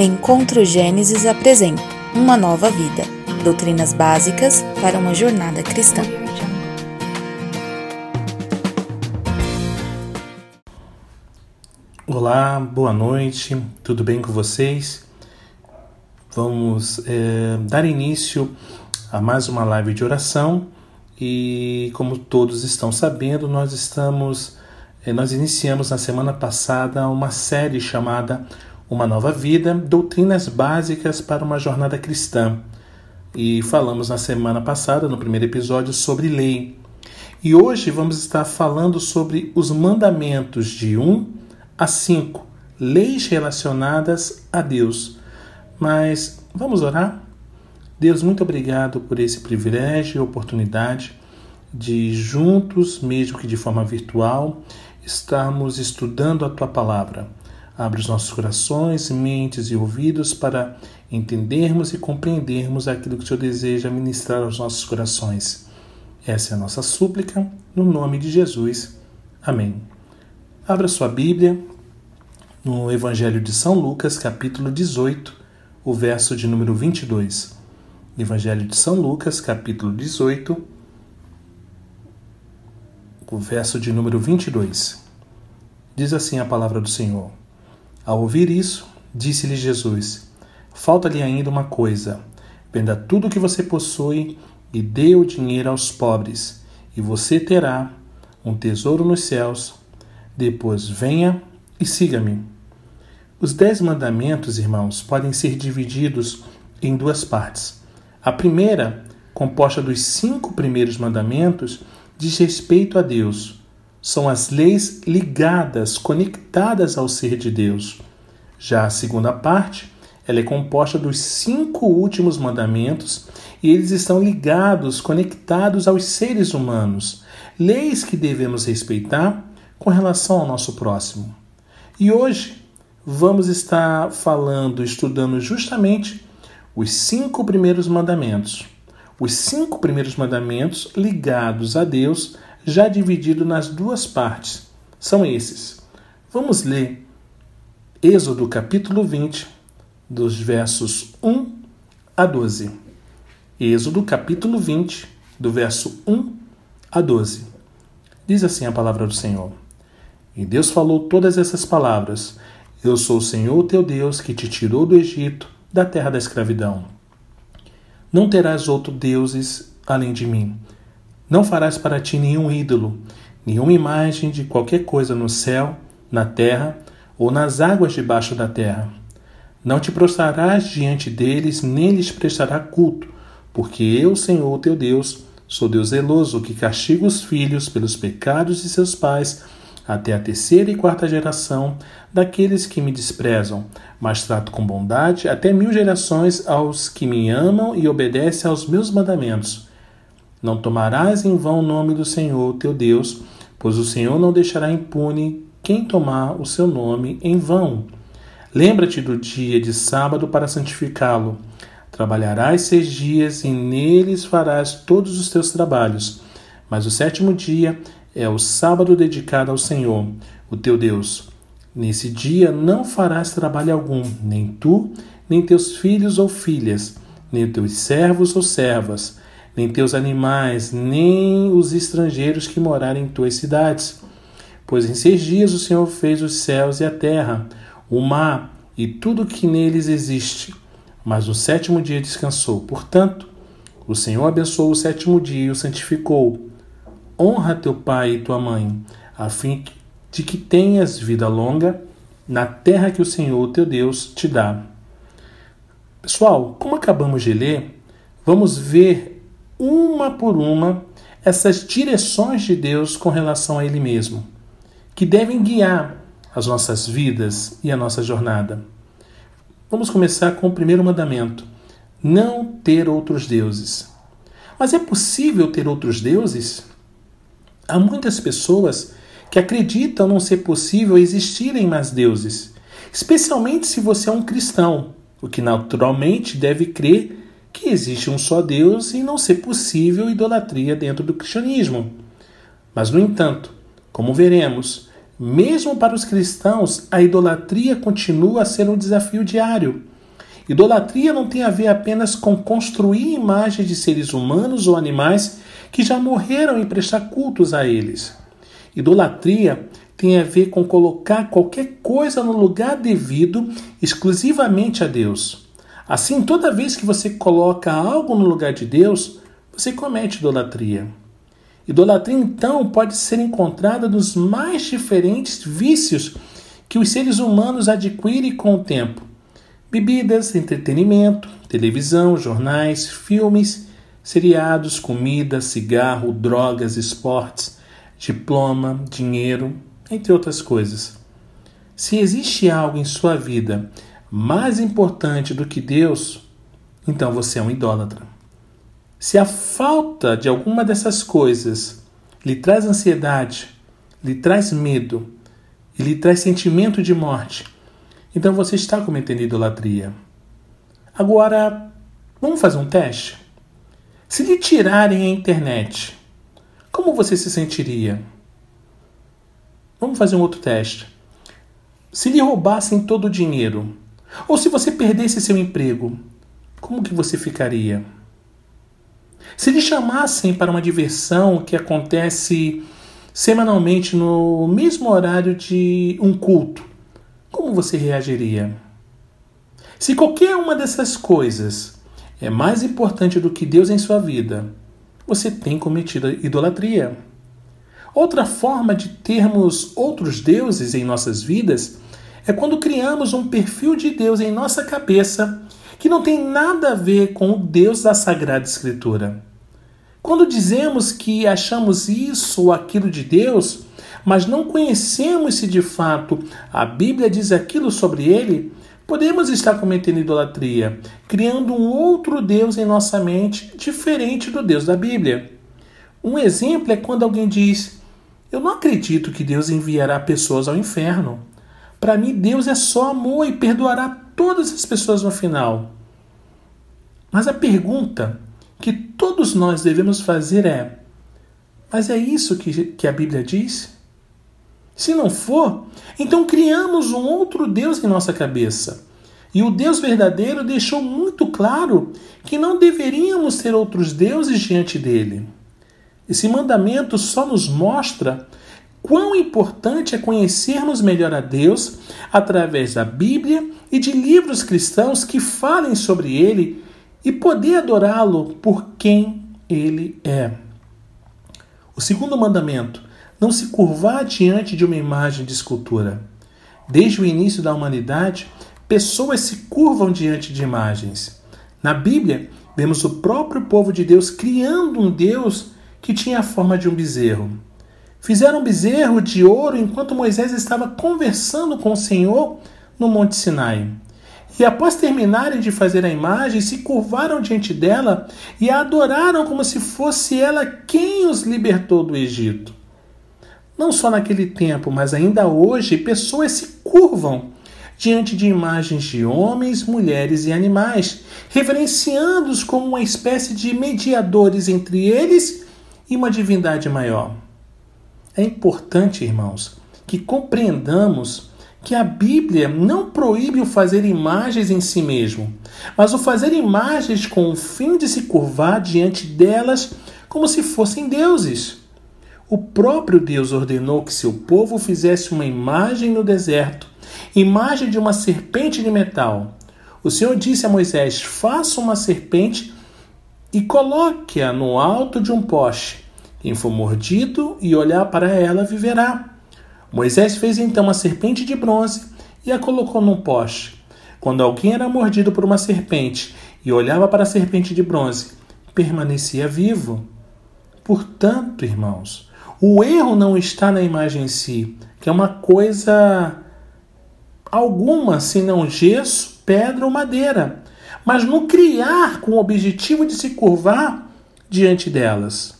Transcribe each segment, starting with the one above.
Encontro Gênesis apresenta Uma Nova Vida Doutrinas Básicas para uma Jornada Cristã. Olá, boa noite, tudo bem com vocês? Vamos é, dar início a mais uma live de oração e, como todos estão sabendo, nós estamos, é, nós iniciamos na semana passada uma série chamada uma Nova Vida, Doutrinas Básicas para uma Jornada Cristã. E falamos na semana passada, no primeiro episódio, sobre lei. E hoje vamos estar falando sobre os mandamentos de 1 a 5, leis relacionadas a Deus. Mas vamos orar? Deus, muito obrigado por esse privilégio e oportunidade de juntos, mesmo que de forma virtual, estarmos estudando a tua palavra. Abre os nossos corações, mentes e ouvidos para entendermos e compreendermos aquilo que o Senhor deseja ministrar aos nossos corações. Essa é a nossa súplica, no nome de Jesus. Amém. Abra sua Bíblia no Evangelho de São Lucas, capítulo 18, o verso de número 22. Evangelho de São Lucas, capítulo 18, o verso de número 22. Diz assim a palavra do Senhor. Ao ouvir isso, disse-lhe Jesus: Falta-lhe ainda uma coisa. Venda tudo o que você possui e dê o dinheiro aos pobres, e você terá um tesouro nos céus. Depois venha e siga-me. Os dez mandamentos, irmãos, podem ser divididos em duas partes. A primeira, composta dos cinco primeiros mandamentos, diz respeito a Deus, são as leis ligadas, conectadas ao ser de Deus. Já a segunda parte, ela é composta dos cinco últimos mandamentos e eles estão ligados, conectados aos seres humanos, leis que devemos respeitar com relação ao nosso próximo. E hoje vamos estar falando, estudando justamente os cinco primeiros mandamentos. Os cinco primeiros mandamentos ligados a Deus já dividido nas duas partes. São esses. Vamos ler Êxodo capítulo 20, dos versos 1 a 12. Êxodo capítulo 20, do verso 1 a 12. Diz assim a palavra do Senhor. E Deus falou todas essas palavras: Eu sou o Senhor teu Deus que te tirou do Egito, da terra da escravidão. Não terás outro deuses além de mim. Não farás para ti nenhum ídolo, nenhuma imagem de qualquer coisa no céu, na terra ou nas águas debaixo da terra. Não te prostrarás diante deles, nem lhes prestará culto, porque eu, Senhor teu Deus, sou Deus zeloso, que castiga os filhos pelos pecados de seus pais, até a terceira e quarta geração daqueles que me desprezam, mas trato com bondade até mil gerações aos que me amam e obedecem aos meus mandamentos. Não tomarás em vão o nome do Senhor teu Deus, pois o Senhor não deixará impune quem tomar o seu nome em vão. Lembra-te do dia de sábado para santificá-lo. Trabalharás seis dias e neles farás todos os teus trabalhos. Mas o sétimo dia é o sábado dedicado ao Senhor, o teu Deus. Nesse dia não farás trabalho algum, nem tu, nem teus filhos ou filhas, nem teus servos ou servas nem teus animais, nem os estrangeiros que morarem em tuas cidades. Pois em seis dias o Senhor fez os céus e a terra, o mar e tudo que neles existe. Mas no sétimo dia descansou. Portanto, o Senhor abençoou o sétimo dia e o santificou. Honra teu pai e tua mãe, a fim de que tenhas vida longa na terra que o Senhor teu Deus te dá. Pessoal, como acabamos de ler, vamos ver uma por uma essas direções de Deus com relação a Ele mesmo, que devem guiar as nossas vidas e a nossa jornada. Vamos começar com o primeiro mandamento: não ter outros deuses. Mas é possível ter outros deuses? Há muitas pessoas que acreditam não ser possível existirem mais deuses, especialmente se você é um cristão, o que naturalmente deve crer que existe um só Deus e não ser possível idolatria dentro do cristianismo. Mas, no entanto, como veremos, Mesmo para os cristãos, a idolatria continua a ser um desafio diário. Idolatria não tem a ver apenas com construir imagens de seres humanos ou animais que já morreram e prestar cultos a eles. Idolatria tem a ver com colocar qualquer coisa no lugar devido exclusivamente a Deus. Assim, toda vez que você coloca algo no lugar de Deus, você comete idolatria. Idolatria, então, pode ser encontrada nos mais diferentes vícios que os seres humanos adquirem com o tempo: bebidas, entretenimento, televisão, jornais, filmes, seriados, comida, cigarro, drogas, esportes, diploma, dinheiro, entre outras coisas. Se existe algo em sua vida mais importante do que Deus, então você é um idólatra. Se a falta de alguma dessas coisas lhe traz ansiedade, lhe traz medo e lhe traz sentimento de morte, então você está cometendo idolatria. Agora, vamos fazer um teste? Se lhe tirarem a internet, como você se sentiria? Vamos fazer um outro teste. Se lhe roubassem todo o dinheiro, ou se você perdesse seu emprego, como que você ficaria? Se lhe chamassem para uma diversão que acontece semanalmente no mesmo horário de um culto, como você reagiria? Se qualquer uma dessas coisas é mais importante do que Deus em sua vida, você tem cometido idolatria. Outra forma de termos outros deuses em nossas vidas é quando criamos um perfil de Deus em nossa cabeça que não tem nada a ver com o Deus da Sagrada Escritura. Quando dizemos que achamos isso ou aquilo de Deus, mas não conhecemos se de fato a Bíblia diz aquilo sobre ele, podemos estar cometendo idolatria, criando um outro Deus em nossa mente diferente do Deus da Bíblia. Um exemplo é quando alguém diz: Eu não acredito que Deus enviará pessoas ao inferno. Para mim, Deus é só amor e perdoará todas as pessoas no final. Mas a pergunta que todos nós devemos fazer é: mas é isso que, que a Bíblia diz? Se não for, então criamos um outro Deus em nossa cabeça. E o Deus verdadeiro deixou muito claro que não deveríamos ter outros deuses diante dele. Esse mandamento só nos mostra quão importante é conhecermos melhor a Deus através da Bíblia e de livros cristãos que falem sobre ele e poder adorá-lo por quem ele é. O segundo mandamento: não se curvar diante de uma imagem de escultura. Desde o início da humanidade, pessoas se curvam diante de imagens. Na Bíblia, vemos o próprio povo de Deus criando um Deus que tinha a forma de um bezerro. Fizeram bezerro de ouro enquanto Moisés estava conversando com o Senhor no Monte Sinai. E após terminarem de fazer a imagem, se curvaram diante dela e a adoraram como se fosse ela quem os libertou do Egito. Não só naquele tempo, mas ainda hoje, pessoas se curvam diante de imagens de homens, mulheres e animais, reverenciando-os como uma espécie de mediadores entre eles e uma divindade maior. É importante, irmãos, que compreendamos que a Bíblia não proíbe o fazer imagens em si mesmo, mas o fazer imagens com o fim de se curvar diante delas como se fossem deuses. O próprio Deus ordenou que seu povo fizesse uma imagem no deserto, imagem de uma serpente de metal. O Senhor disse a Moisés: Faça uma serpente e coloque-a no alto de um poste. Quem for mordido e olhar para ela viverá. Moisés fez então uma serpente de bronze e a colocou num poste. Quando alguém era mordido por uma serpente e olhava para a serpente de bronze, permanecia vivo. Portanto, irmãos, o erro não está na imagem em si, que é uma coisa alguma, senão gesso, pedra ou madeira, mas no criar com o objetivo de se curvar diante delas.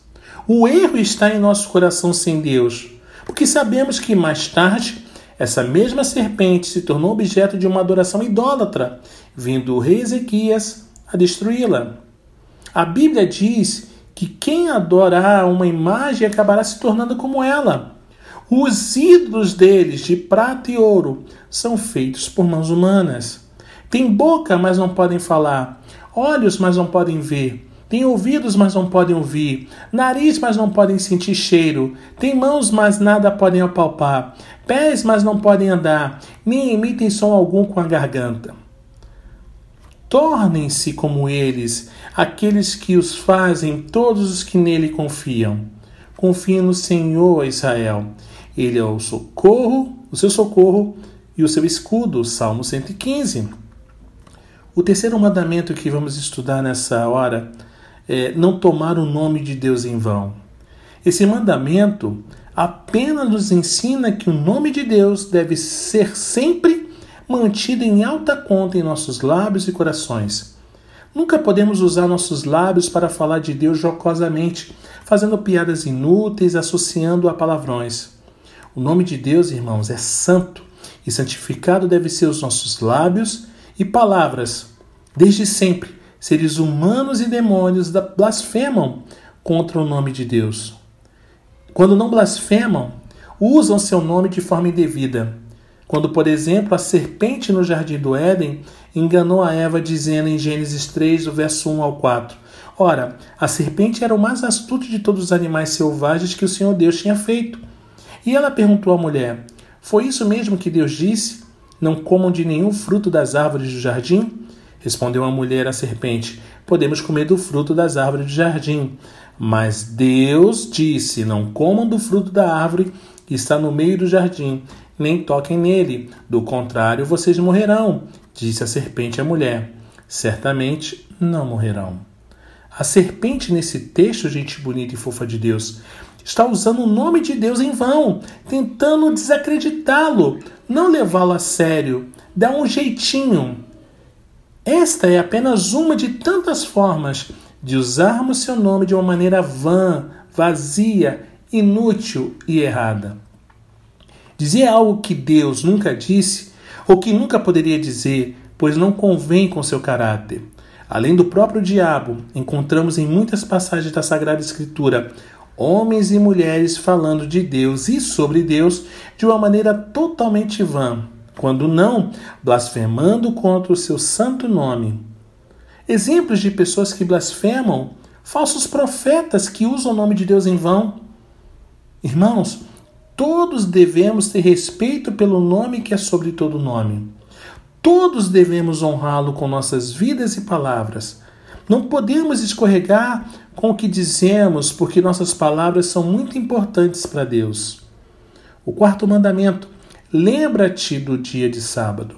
O erro está em nosso coração sem Deus, porque sabemos que mais tarde essa mesma serpente se tornou objeto de uma adoração idólatra, vindo o rei Ezequias a destruí-la. A Bíblia diz que quem adora uma imagem acabará se tornando como ela. Os ídolos deles, de prata e ouro, são feitos por mãos humanas. Tem boca, mas não podem falar. Olhos, mas não podem ver. Tem ouvidos, mas não podem ouvir. Nariz, mas não podem sentir cheiro. Tem mãos, mas nada podem apalpar. Pés, mas não podem andar. Nem emitem som algum com a garganta. Tornem-se como eles, aqueles que os fazem, todos os que nele confiam. Confiem no Senhor, Israel. Ele é o socorro, o seu socorro e o seu escudo. Salmo 115. O terceiro mandamento que vamos estudar nessa hora é não tomar o nome de Deus em vão. Esse mandamento apenas nos ensina que o nome de Deus deve ser sempre mantida em alta conta em nossos lábios e corações. Nunca podemos usar nossos lábios para falar de Deus jocosamente, fazendo piadas inúteis, associando a palavrões. O nome de Deus, irmãos, é santo e santificado deve ser os nossos lábios e palavras. Desde sempre, seres humanos e demônios blasfemam contra o nome de Deus. Quando não blasfemam, usam seu nome de forma indevida. Quando, por exemplo, a serpente no jardim do Éden enganou a Eva dizendo em Gênesis 3, do verso 1 ao 4: Ora, a serpente era o mais astuto de todos os animais selvagens que o Senhor Deus tinha feito. E ela perguntou à mulher: Foi isso mesmo que Deus disse? Não comam de nenhum fruto das árvores do jardim? Respondeu a mulher à serpente: Podemos comer do fruto das árvores do jardim. Mas Deus disse: Não comam do fruto da árvore que está no meio do jardim, nem toquem nele, do contrário vocês morrerão, disse a serpente à mulher. Certamente não morrerão. A serpente, nesse texto, gente bonita e fofa de Deus, está usando o nome de Deus em vão, tentando desacreditá-lo, não levá-lo a sério, dar um jeitinho. Esta é apenas uma de tantas formas de usarmos seu nome de uma maneira vã, vazia, inútil e errada. Dizer algo que Deus nunca disse ou que nunca poderia dizer, pois não convém com seu caráter. Além do próprio diabo, encontramos em muitas passagens da Sagrada Escritura homens e mulheres falando de Deus e sobre Deus de uma maneira totalmente vã, quando não, blasfemando contra o seu santo nome. Exemplos de pessoas que blasfemam, falsos profetas que usam o nome de Deus em vão. Irmãos, Todos devemos ter respeito pelo nome que é sobre todo nome. Todos devemos honrá-lo com nossas vidas e palavras. Não podemos escorregar com o que dizemos, porque nossas palavras são muito importantes para Deus. O quarto mandamento: lembra-te do dia de sábado.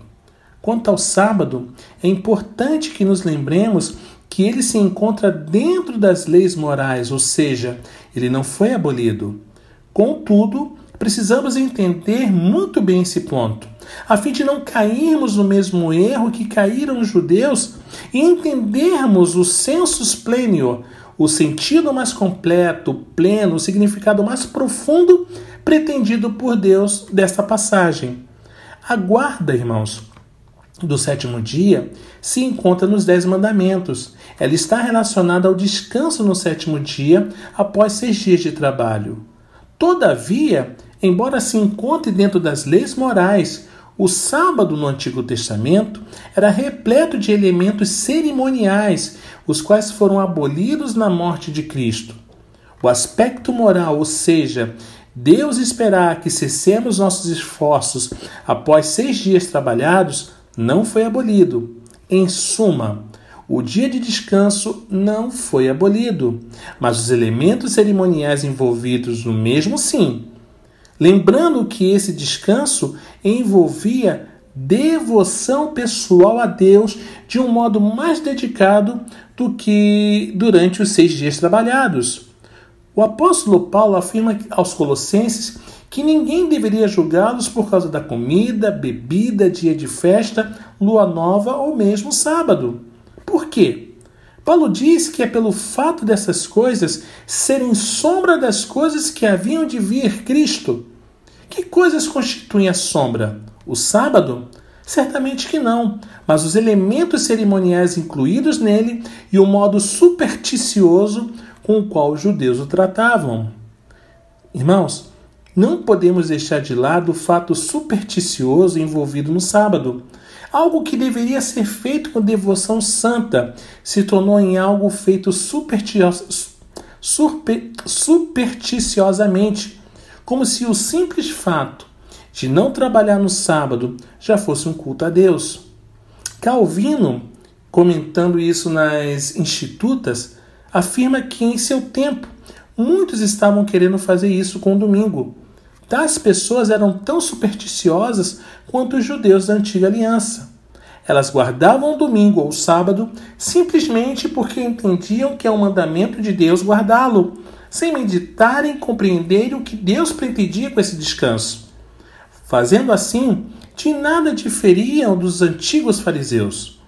Quanto ao sábado, é importante que nos lembremos que ele se encontra dentro das leis morais, ou seja, ele não foi abolido. Contudo, Precisamos entender muito bem esse ponto, a fim de não cairmos no mesmo erro que caíram os judeus e entendermos o sensus plenio, o sentido mais completo, pleno, o significado mais profundo pretendido por Deus desta passagem. A guarda, irmãos, do sétimo dia se encontra nos Dez Mandamentos. Ela está relacionada ao descanso no sétimo dia após seis dias de trabalho. Todavia, embora se encontre dentro das leis morais, o sábado no Antigo Testamento era repleto de elementos cerimoniais, os quais foram abolidos na morte de Cristo. O aspecto moral, ou seja, Deus esperar que cessemos nossos esforços após seis dias trabalhados, não foi abolido. Em suma, o dia de descanso não foi abolido, mas os elementos cerimoniais envolvidos no mesmo sim. Lembrando que esse descanso envolvia devoção pessoal a Deus de um modo mais dedicado do que durante os seis dias trabalhados. O apóstolo Paulo afirma aos Colossenses que ninguém deveria julgá-los por causa da comida, bebida, dia de festa, lua nova ou mesmo sábado. Por quê? Paulo diz que é pelo fato dessas coisas serem sombra das coisas que haviam de vir Cristo. Que coisas constituem a sombra? O sábado? Certamente que não, mas os elementos cerimoniais incluídos nele e o modo supersticioso com o qual os judeus o tratavam. Irmãos, não podemos deixar de lado o fato supersticioso envolvido no sábado. Algo que deveria ser feito com devoção santa se tornou em algo feito supersticiosamente, como se o simples fato de não trabalhar no sábado já fosse um culto a Deus. Calvino, comentando isso nas Institutas, afirma que em seu tempo muitos estavam querendo fazer isso com o domingo. Tais pessoas eram tão supersticiosas quanto os judeus da antiga aliança. Elas guardavam o domingo ou o sábado simplesmente porque entendiam que é um mandamento de Deus guardá-lo, sem meditarem compreenderem o que Deus pretendia com esse descanso. Fazendo assim, de nada diferiam dos antigos fariseus.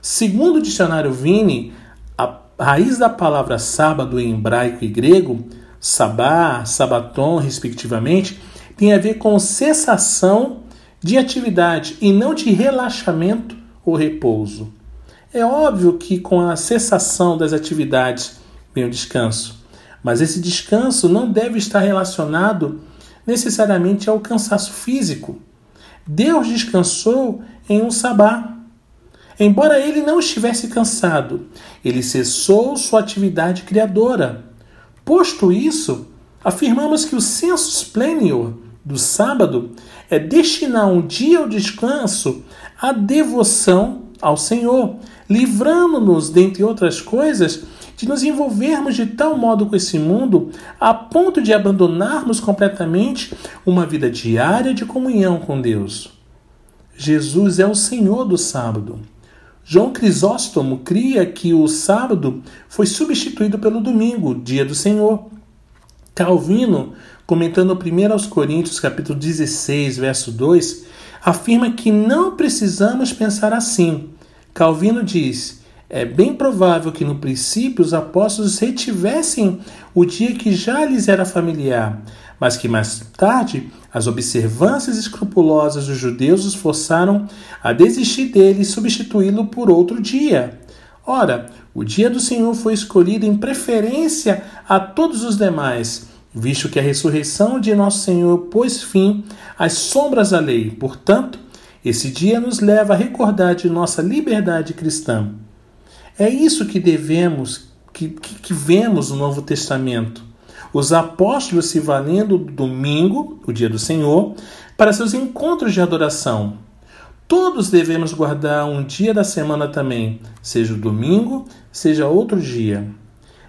Segundo o dicionário Vini, a raiz da palavra sábado em hebraico e grego, sabá, sabaton, respectivamente, tem a ver com cessação de atividade e não de relaxamento ou repouso. É óbvio que com a cessação das atividades vem o descanso, mas esse descanso não deve estar relacionado necessariamente ao cansaço físico. Deus descansou em um sabá. Embora ele não estivesse cansado, ele cessou sua atividade criadora. Posto isso, afirmamos que o sensus plenior do sábado é destinar um dia ao descanso à devoção ao Senhor, livrando-nos, dentre outras coisas, de nos envolvermos de tal modo com esse mundo a ponto de abandonarmos completamente uma vida diária de comunhão com Deus. Jesus é o Senhor do sábado. João Crisóstomo cria que o sábado foi substituído pelo domingo, dia do Senhor. Calvino, comentando 1 aos Coríntios, capítulo 16, verso 2, afirma que não precisamos pensar assim. Calvino diz: é bem provável que no princípio os apóstolos retivessem o dia que já lhes era familiar, mas que mais tarde as observâncias escrupulosas dos judeus os forçaram a desistir dele e substituí-lo por outro dia. Ora, o dia do Senhor foi escolhido em preferência a todos os demais, visto que a ressurreição de nosso Senhor pôs fim às sombras da lei. Portanto, esse dia nos leva a recordar de nossa liberdade cristã. É isso que devemos, que, que, que vemos no Novo Testamento. Os apóstolos se valendo do domingo, o dia do Senhor, para seus encontros de adoração. Todos devemos guardar um dia da semana também, seja o domingo, seja outro dia.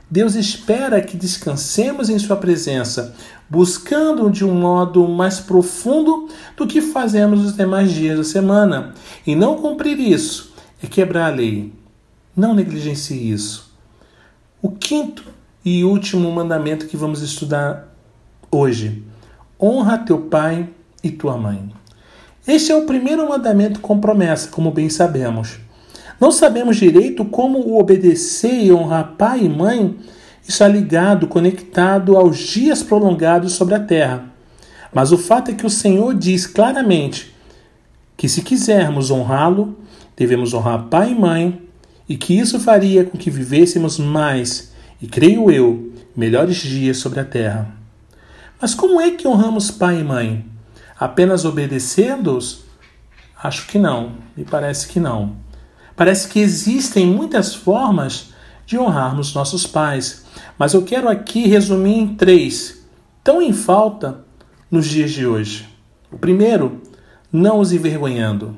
Deus espera que descansemos em Sua presença, buscando de um modo mais profundo do que fazemos os demais dias da semana. E não cumprir isso é quebrar a lei. Não negligencie isso. O quinto e último mandamento que vamos estudar hoje: honra teu pai e tua mãe. Este é o primeiro mandamento com promessa, como bem sabemos. Não sabemos direito como o obedecer e honrar pai e mãe está ligado, conectado aos dias prolongados sobre a terra. Mas o fato é que o Senhor diz claramente que se quisermos honrá-lo, devemos honrar pai e mãe e que isso faria com que vivêssemos mais, e creio eu, melhores dias sobre a terra. Mas como é que honramos pai e mãe? Apenas obedecendo-os? Acho que não, me parece que não. Parece que existem muitas formas de honrarmos nossos pais, mas eu quero aqui resumir em três, tão em falta nos dias de hoje. O primeiro, não os envergonhando.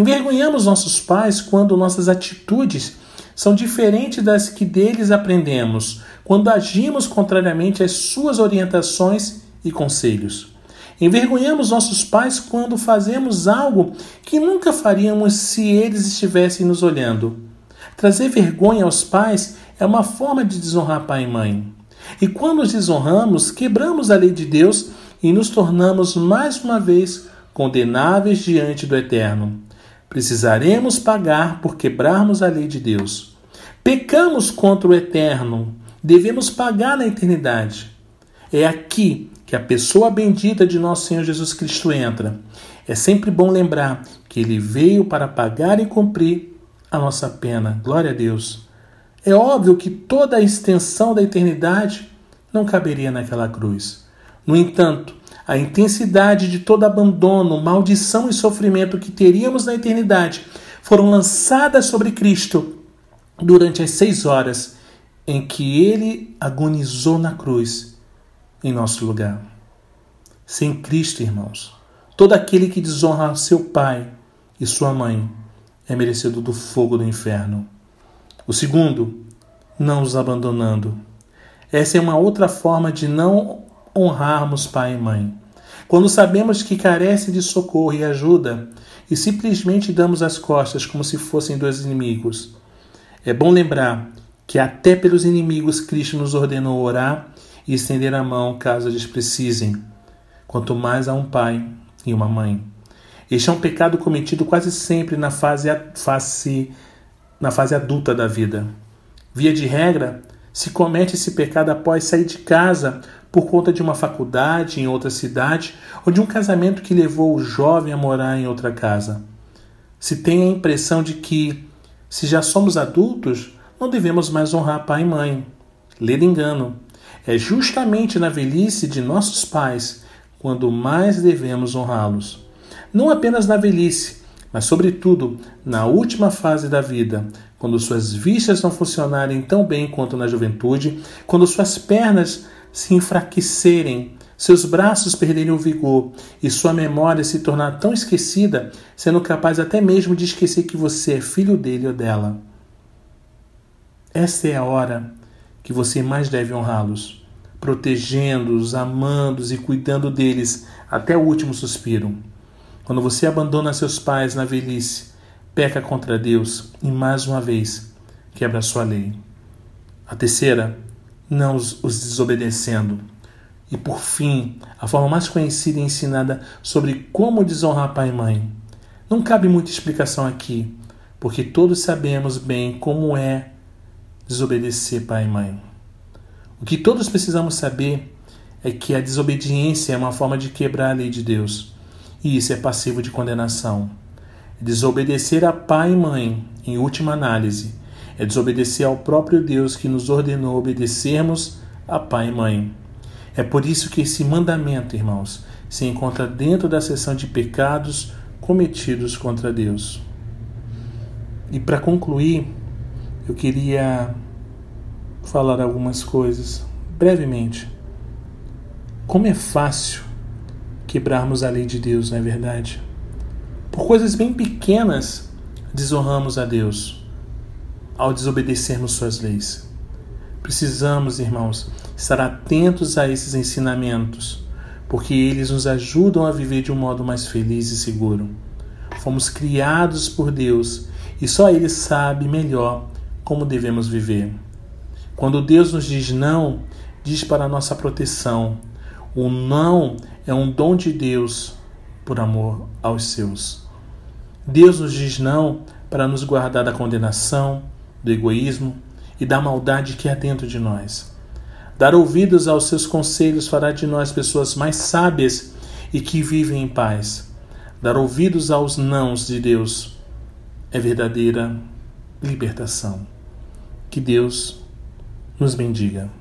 Envergonhamos nossos pais quando nossas atitudes são diferentes das que deles aprendemos, quando agimos contrariamente às suas orientações e conselhos. Envergonhamos nossos pais quando fazemos algo que nunca faríamos se eles estivessem nos olhando. Trazer vergonha aos pais é uma forma de desonrar pai e mãe. E quando os desonramos, quebramos a lei de Deus e nos tornamos mais uma vez condenáveis diante do Eterno. Precisaremos pagar por quebrarmos a lei de Deus. Pecamos contra o eterno, devemos pagar na eternidade. É aqui que a pessoa bendita de nosso Senhor Jesus Cristo entra. É sempre bom lembrar que ele veio para pagar e cumprir a nossa pena. Glória a Deus. É óbvio que toda a extensão da eternidade não caberia naquela cruz. No entanto, a intensidade de todo abandono, maldição e sofrimento que teríamos na eternidade foram lançadas sobre Cristo durante as seis horas em que ele agonizou na cruz em nosso lugar. Sem Cristo, irmãos, todo aquele que desonra seu pai e sua mãe é merecido do fogo do inferno. O segundo, não os abandonando. Essa é uma outra forma de não honrarmos pai e mãe. Quando sabemos que carece de socorro e ajuda e simplesmente damos as costas como se fossem dois inimigos. É bom lembrar que até pelos inimigos Cristo nos ordenou orar e estender a mão caso eles precisem, quanto mais a um pai e uma mãe. Este é um pecado cometido quase sempre na fase, fase, na fase adulta da vida. Via de regra, se comete esse pecado após sair de casa por conta de uma faculdade em outra cidade ou de um casamento que levou o jovem a morar em outra casa. Se tem a impressão de que, se já somos adultos, não devemos mais honrar pai e mãe. Lê engano. É justamente na velhice de nossos pais quando mais devemos honrá-los. Não apenas na velhice, mas, sobretudo, na última fase da vida, quando suas vistas não funcionarem tão bem quanto na juventude, quando suas pernas se enfraquecerem, seus braços perderem o vigor e sua memória se tornar tão esquecida, sendo capaz até mesmo de esquecer que você é filho dele ou dela. Esta é a hora que você mais deve honrá-los, protegendo-os, amando-os e cuidando deles até o último suspiro. Quando você abandona seus pais na velhice, peca contra Deus e mais uma vez quebra sua lei. A terceira, não os, os desobedecendo. E por fim, a forma mais conhecida e ensinada sobre como desonrar pai e mãe. Não cabe muita explicação aqui, porque todos sabemos bem como é desobedecer pai e mãe. O que todos precisamos saber é que a desobediência é uma forma de quebrar a lei de Deus, e isso é passivo de condenação. Desobedecer a pai e mãe, em última análise, é desobedecer ao próprio Deus que nos ordenou obedecermos a pai e mãe. É por isso que esse mandamento, irmãos, se encontra dentro da seção de pecados cometidos contra Deus. E para concluir, eu queria falar algumas coisas brevemente. Como é fácil quebrarmos a lei de Deus, não é verdade? Por coisas bem pequenas desonramos a Deus ao desobedecermos suas leis. Precisamos, irmãos, estar atentos a esses ensinamentos, porque eles nos ajudam a viver de um modo mais feliz e seguro. Fomos criados por Deus e só Ele sabe melhor como devemos viver. Quando Deus nos diz não, diz para nossa proteção. O não é um dom de Deus por amor aos seus. Deus nos diz não para nos guardar da condenação, do egoísmo e da maldade que há dentro de nós. Dar ouvidos aos seus conselhos fará de nós pessoas mais sábias e que vivem em paz. Dar ouvidos aos nãos de Deus é verdadeira libertação. Que Deus nos bendiga.